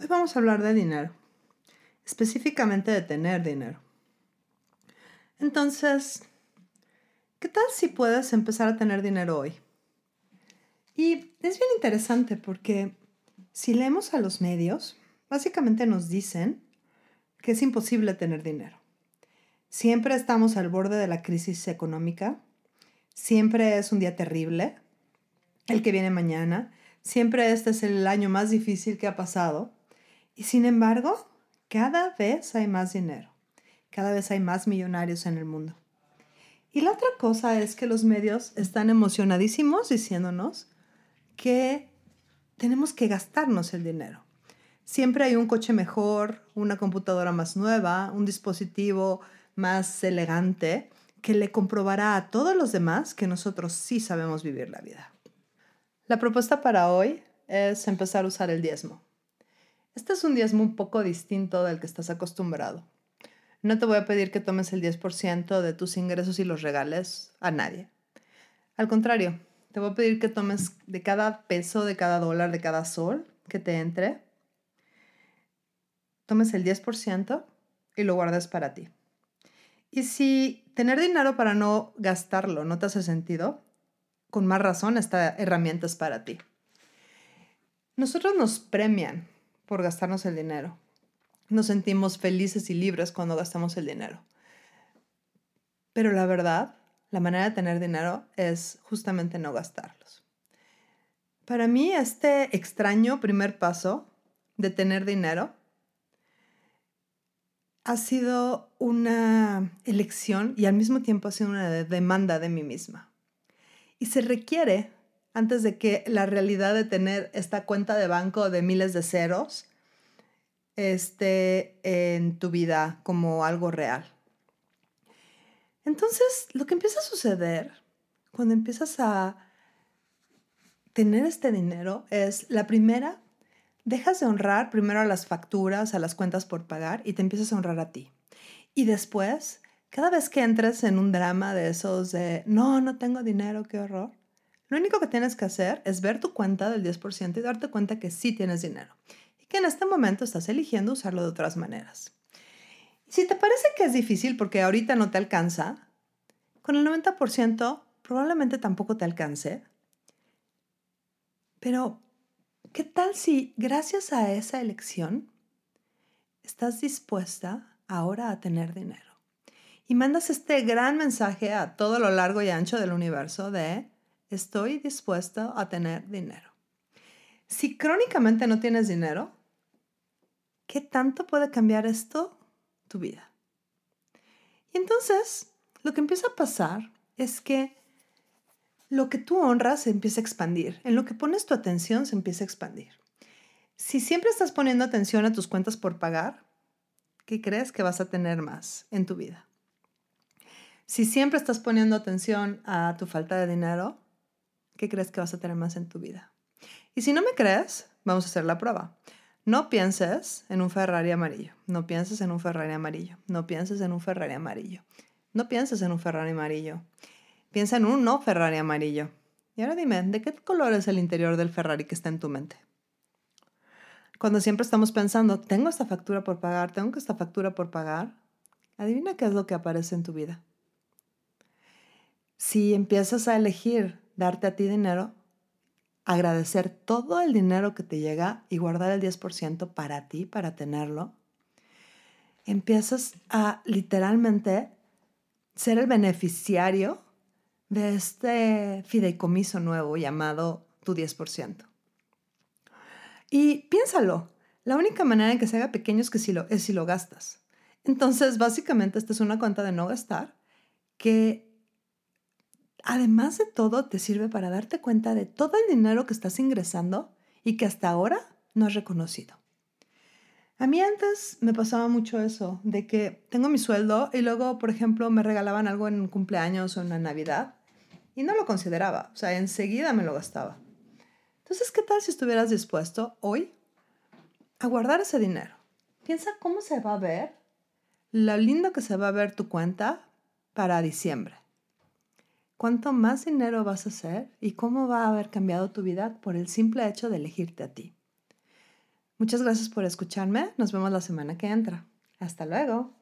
Hoy vamos a hablar de dinero, específicamente de tener dinero. Entonces, ¿qué tal si puedes empezar a tener dinero hoy? Y es bien interesante porque si leemos a los medios, básicamente nos dicen que es imposible tener dinero. Siempre estamos al borde de la crisis económica, siempre es un día terrible, el que viene mañana, siempre este es el año más difícil que ha pasado y sin embargo, cada vez hay más dinero. Cada vez hay más millonarios en el mundo. Y la otra cosa es que los medios están emocionadísimos diciéndonos que tenemos que gastarnos el dinero. Siempre hay un coche mejor, una computadora más nueva, un dispositivo más elegante que le comprobará a todos los demás que nosotros sí sabemos vivir la vida. La propuesta para hoy es empezar a usar el diezmo. Este es un diezmo un poco distinto del que estás acostumbrado. No te voy a pedir que tomes el 10% de tus ingresos y los regales a nadie. Al contrario, te voy a pedir que tomes de cada peso, de cada dólar, de cada sol que te entre, tomes el 10% y lo guardes para ti. Y si tener dinero para no gastarlo no te hace sentido, con más razón esta herramienta es para ti. Nosotros nos premian por gastarnos el dinero nos sentimos felices y libres cuando gastamos el dinero. Pero la verdad, la manera de tener dinero es justamente no gastarlos. Para mí, este extraño primer paso de tener dinero ha sido una elección y al mismo tiempo ha sido una demanda de mí misma. Y se requiere, antes de que la realidad de tener esta cuenta de banco de miles de ceros este, en tu vida como algo real. Entonces, lo que empieza a suceder cuando empiezas a tener este dinero es, la primera, dejas de honrar primero a las facturas, a las cuentas por pagar y te empiezas a honrar a ti. Y después, cada vez que entres en un drama de esos de, no, no tengo dinero, qué horror, lo único que tienes que hacer es ver tu cuenta del 10% y darte cuenta que sí tienes dinero que en este momento estás eligiendo usarlo de otras maneras. Si te parece que es difícil porque ahorita no te alcanza, con el 90% probablemente tampoco te alcance. Pero, ¿qué tal si gracias a esa elección estás dispuesta ahora a tener dinero? Y mandas este gran mensaje a todo lo largo y ancho del universo de estoy dispuesto a tener dinero. Si crónicamente no tienes dinero, ¿qué tanto puede cambiar esto tu vida? Y entonces, lo que empieza a pasar es que lo que tú honras se empieza a expandir. En lo que pones tu atención se empieza a expandir. Si siempre estás poniendo atención a tus cuentas por pagar, ¿qué crees que vas a tener más en tu vida? Si siempre estás poniendo atención a tu falta de dinero, ¿qué crees que vas a tener más en tu vida? Y si no me crees, vamos a hacer la prueba. No pienses en un Ferrari amarillo. No pienses en un Ferrari amarillo. No pienses en un Ferrari amarillo. No pienses en un Ferrari amarillo. Piensa en un no Ferrari amarillo. Y ahora dime, ¿de qué color es el interior del Ferrari que está en tu mente? Cuando siempre estamos pensando, tengo esta factura por pagar, tengo esta factura por pagar, adivina qué es lo que aparece en tu vida. Si empiezas a elegir darte a ti dinero, agradecer todo el dinero que te llega y guardar el 10% para ti, para tenerlo, empiezas a literalmente ser el beneficiario de este fideicomiso nuevo llamado tu 10%. Y piénsalo, la única manera en que se haga pequeño es, que si lo, es si lo gastas. Entonces, básicamente, esta es una cuenta de no gastar que además de todo, te sirve para darte cuenta de todo el dinero que estás ingresando y que hasta ahora no has reconocido. A mí antes me pasaba mucho eso, de que tengo mi sueldo y luego, por ejemplo, me regalaban algo en un cumpleaños o en la Navidad y no lo consideraba, o sea, enseguida me lo gastaba. Entonces, ¿qué tal si estuvieras dispuesto hoy a guardar ese dinero? Piensa cómo se va a ver, lo lindo que se va a ver tu cuenta para diciembre. ¿Cuánto más dinero vas a hacer y cómo va a haber cambiado tu vida por el simple hecho de elegirte a ti? Muchas gracias por escucharme. Nos vemos la semana que entra. Hasta luego.